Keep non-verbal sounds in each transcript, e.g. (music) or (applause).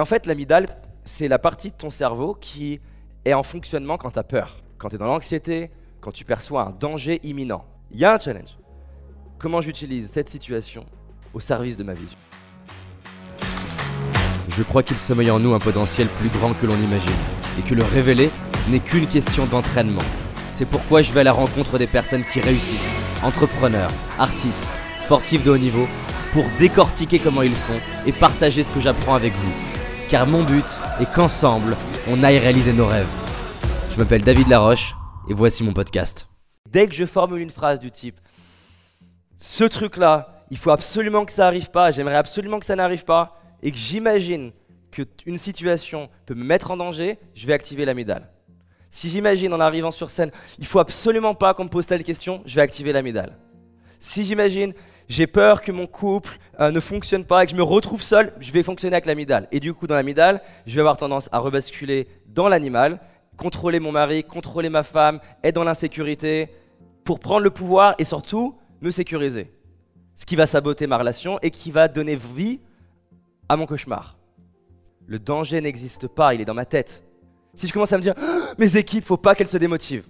En fait, l'amygdale, c'est la partie de ton cerveau qui est en fonctionnement quand tu as peur, quand tu es dans l'anxiété, quand tu perçois un danger imminent. Il y a un challenge. Comment j'utilise cette situation au service de ma vision? Je crois qu'il sommeille en nous un potentiel plus grand que l'on imagine, et que le révéler n'est qu'une question d'entraînement. C'est pourquoi je vais à la rencontre des personnes qui réussissent, entrepreneurs, artistes, sportifs de haut niveau, pour décortiquer comment ils font et partager ce que j'apprends avec vous. Car mon but est qu'ensemble, on aille réaliser nos rêves. Je m'appelle David Laroche, et voici mon podcast. Dès que je formule une phrase du type ce truc-là, il faut absolument que ça arrive pas, j'aimerais absolument que ça n'arrive pas, et que j'imagine qu'une situation peut me mettre en danger, je vais activer l'amygdale. Si j'imagine en arrivant sur scène, il faut absolument pas qu'on me pose telle question, je vais activer l'amygdale. Si j'imagine, j'ai peur que mon couple euh, ne fonctionne pas et que je me retrouve seul, je vais fonctionner avec l'amygdale. Et du coup, dans l'amygdale, je vais avoir tendance à rebasculer dans l'animal, contrôler mon mari, contrôler ma femme, être dans l'insécurité, pour prendre le pouvoir et surtout me sécuriser. Ce qui va saboter ma relation et qui va donner vie à mon cauchemar. Le danger n'existe pas, il est dans ma tête. Si je commence à me dire, «Ah, mes équipes, faut pas qu'elles se démotivent,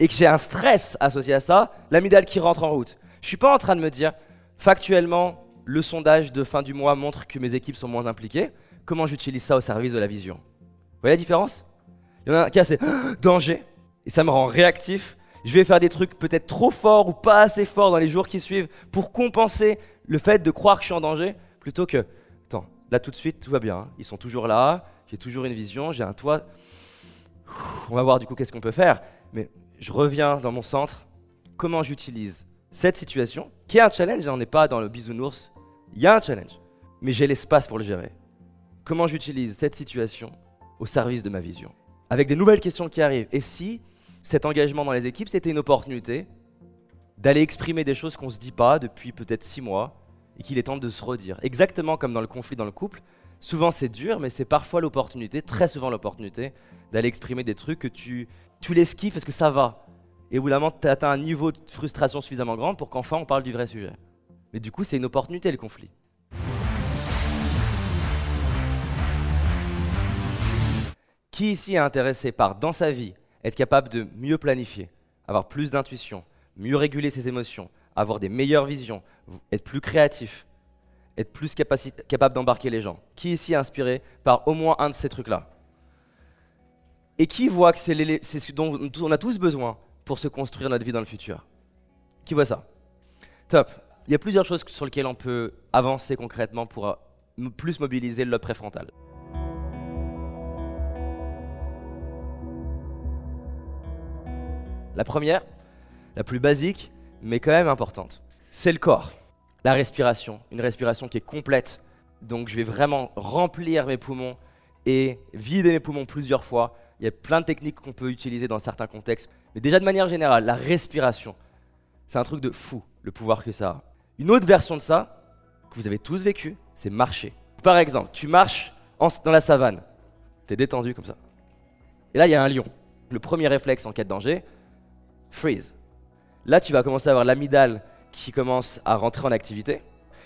et que j'ai un stress associé à ça, l'amygdale qui rentre en route. Je suis pas en train de me dire, factuellement, le sondage de fin du mois montre que mes équipes sont moins impliquées. Comment j'utilise ça au service de la vision? Vous voyez la différence? Il y en a un qui a «Ah, (gasps) danger, et ça me rend réactif. Je vais faire des trucs peut-être trop forts ou pas assez forts dans les jours qui suivent pour compenser le fait de croire que je suis en danger, plutôt que, attends, là tout de suite, tout va bien, hein. ils sont toujours là, j'ai toujours une vision, j'ai un toit. On va voir du coup qu'est-ce qu'on peut faire. Mais je reviens dans mon centre. Comment j'utilise cette situation, qui est un challenge, hein, on n'est pas dans le bisounours, il y a un challenge, mais j'ai l'espace pour le gérer. Comment j'utilise cette situation au service de ma vision? Avec des nouvelles questions qui arrivent. Et si cet engagement dans les équipes, c'était une opportunité d'aller exprimer des choses qu'on ne se dit pas depuis peut-être six mois et qu'il est temps de se redire? Exactement comme dans le conflit dans le couple, souvent c'est dur, mais c'est parfois l'opportunité, très souvent l'opportunité, d'aller exprimer des trucs que tu, tu l'esquives parce que ça va. Et au bout d'un moment, tu atteins un niveau de frustration suffisamment grand pour qu'enfin on parle du vrai sujet. Mais du coup, c'est une opportunité le conflit. Qui ici est intéressé par, dans sa vie, être capable de mieux planifier, avoir plus d'intuition, mieux réguler ses émotions, avoir des meilleures visions, être plus créatif, être plus capable d'embarquer les gens? Qui ici est inspiré par au moins un de ces trucs-là? Et qui voit que c'est ce dont on a tous besoin pour se construire notre vie dans le futur Qui voit ça? Top. Il y a plusieurs choses sur lesquelles on peut avancer concrètement pour euh, plus mobiliser le lobe préfrontal. La première, la plus basique, mais quand même importante, c'est le corps. La respiration, une respiration qui est complète. Donc je vais vraiment remplir mes poumons et vider mes poumons plusieurs fois. Il y a plein de techniques qu'on peut utiliser dans certains contextes. Mais déjà de manière générale, la respiration, c'est un truc de fou, le pouvoir que ça a. Une autre version de ça, que vous avez tous vécu, c'est marcher. Par exemple, tu marches dans la savane, tu es détendu comme ça. Et là, il y a un lion. Le premier réflexe en cas de danger, freeze. Là, tu vas commencer à avoir l'amygdale qui commence à rentrer en activité.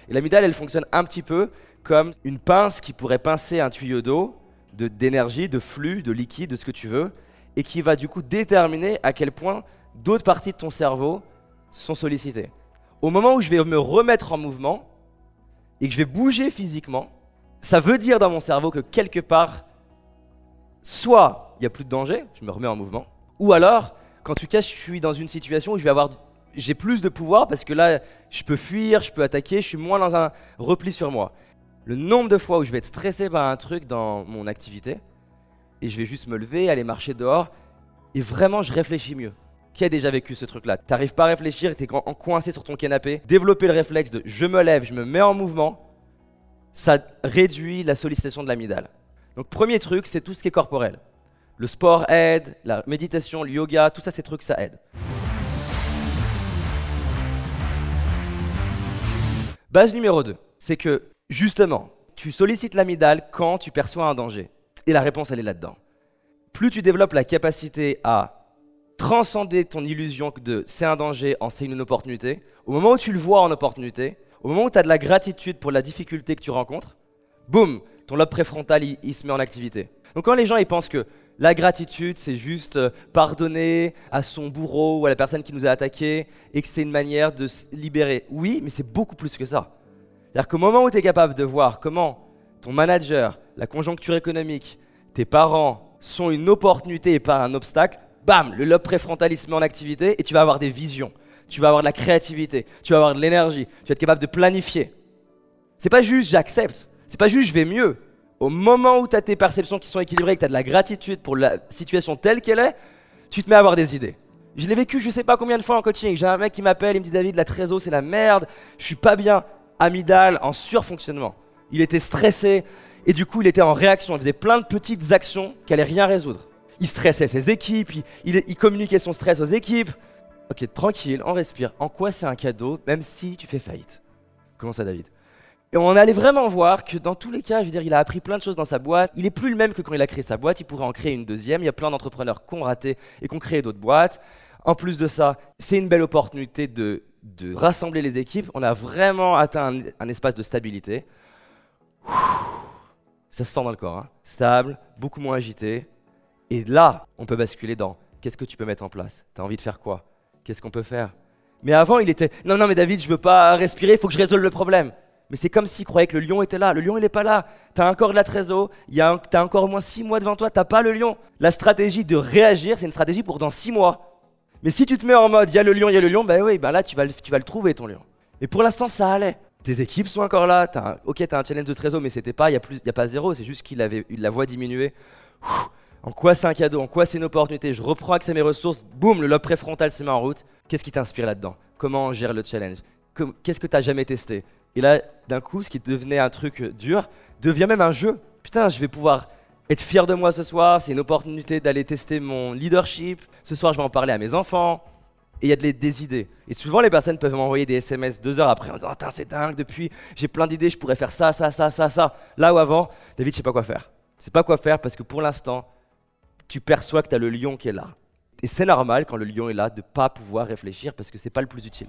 Et l'amygdale, elle fonctionne un petit peu comme une pince qui pourrait pincer un tuyau d'eau, d'énergie, de, flux, de liquide, de ce que tu veux, et qui va du coup déterminer à quel point d'autres parties de ton cerveau sont sollicitées. Au moment où je vais me remettre en mouvement et que je vais bouger physiquement, ça veut dire dans mon cerveau que quelque part, soit il n'y a plus de danger, je me remets en mouvement, ou alors quand tu cas, je suis dans une situation où je vais avoir, j'ai plus de pouvoir parce que là, je peux fuir, je peux attaquer, je suis moins dans un repli sur moi. Le nombre de fois où je vais être stressé par un truc dans mon activité, et je vais juste me lever, aller marcher dehors, et vraiment, je réfléchis mieux. Qui a déjà vécu ce truc-là? T'arrives pas à réfléchir, t'es coincé sur ton canapé. Développer le réflexe de je me lève, je me mets en mouvement, ça réduit la sollicitation de l'amygdale. Donc premier truc, c'est tout ce qui est corporel. Le sport aide, la méditation, le yoga, tout ça, ces trucs, ça aide. Base numéro 2, c'est que justement, tu sollicites l'amygdale quand tu perçois un danger. Et la réponse, elle est là-dedans. Plus tu développes la capacité à transcender ton illusion de c'est un danger en c'est une opportunité, au moment où tu le vois en opportunité, au moment où tu as de la gratitude pour la difficulté que tu rencontres, boum, ton lobe préfrontal il, il se met en activité. Donc quand les gens ils pensent que la gratitude c'est juste euh, pardonner à son bourreau ou à la personne qui nous a attaqué et que c'est une manière de se libérer, oui, mais c'est beaucoup plus que ça. C'est-à-dire qu'au moment où tu es capable de voir comment ton manager, la conjoncture économique, tes parents sont une opportunité et pas un obstacle, bam, le lobe préfrontal se met en activité et tu vas avoir des visions, tu vas avoir de la créativité, tu vas avoir de l'énergie, tu vas être capable de planifier. C'est pas juste j'accepte, c'est pas juste je vais mieux. Au moment où tu as tes perceptions qui sont équilibrées que tu as de la gratitude pour la situation telle qu'elle est, tu te mets à avoir des idées. Je l'ai vécu je sais pas combien de fois en coaching. J'ai un mec qui m'appelle, il me dit David, la trésor c'est la merde, je suis pas bien. Amidal en surfonctionnement. Il était stressé et du coup il était en réaction. Il faisait plein de petites actions qui allaient rien résoudre. Il stressait ses équipes, il, il communiquait son stress aux équipes. Ok, tranquille, on respire. En quoi c'est un cadeau, même si tu fais faillite? Comment ça, David? Et on allait vraiment voir que dans tous les cas, je veux dire, il a appris plein de choses dans sa boîte. Il est plus le même que quand il a créé sa boîte. Il pourrait en créer une deuxième. Il y a plein d'entrepreneurs qui ont raté et qui ont créé d'autres boîtes. En plus de ça, c'est une belle opportunité de, rassembler les équipes. On a vraiment atteint un, espace de stabilité. Ça se sent dans le corps. Hein. Stable, beaucoup moins agité. Et là, on peut basculer dans qu'est-ce que tu peux mettre en place? Tu as envie de faire quoi? Qu'est-ce qu'on peut faire? Mais avant, il était non, non, mais David, je veux pas respirer, il faut que je résolve le problème. Mais c'est comme s'il croyait que le lion était là. Le lion, il n'est pas là. Tu as encore de la trésor, tu as encore au moins six mois devant toi, tu pas le lion. La stratégie de réagir, c'est une stratégie pour dans six mois. Mais si tu te mets en mode, il y a le lion, il y a le lion, ben oui, ben là, tu vas, tu vas le trouver, ton lion. Et pour l'instant, ça allait. Tes équipes sont encore là. As ok, tu as un challenge de trésor, mais c'était pas, il n'y a, a pas zéro, c'est juste qu'il avait eu la voix diminuée. en quoi c'est un cadeau En quoi c'est une opportunité Je reprends accès à mes ressources. Boum, le lobe préfrontal se met en route. Qu'est-ce qui t'inspire là-dedans? Comment on gère le challenge? Qu'est-ce que tu n'as jamais testé? Et là, d'un coup, ce qui devenait un truc dur devient même un jeu. Putain, je vais pouvoir être fier de moi ce soir. C'est une opportunité d'aller tester mon leadership. Ce soir, je vais en parler à mes enfants. Et il y a des idées. Et souvent, les personnes peuvent m'envoyer des SMS deux heures après en disant c'est dingue, depuis, j'ai plein d'idées, je pourrais faire ça, ça, ça, ça, ça. Là où avant, David, je sais pas quoi faire. Je sais pas quoi faire parce que pour l'instant, tu perçois que tu as le lion qui est là. Et c'est normal quand le lion est là de pas pouvoir réfléchir parce que c'est pas le plus utile.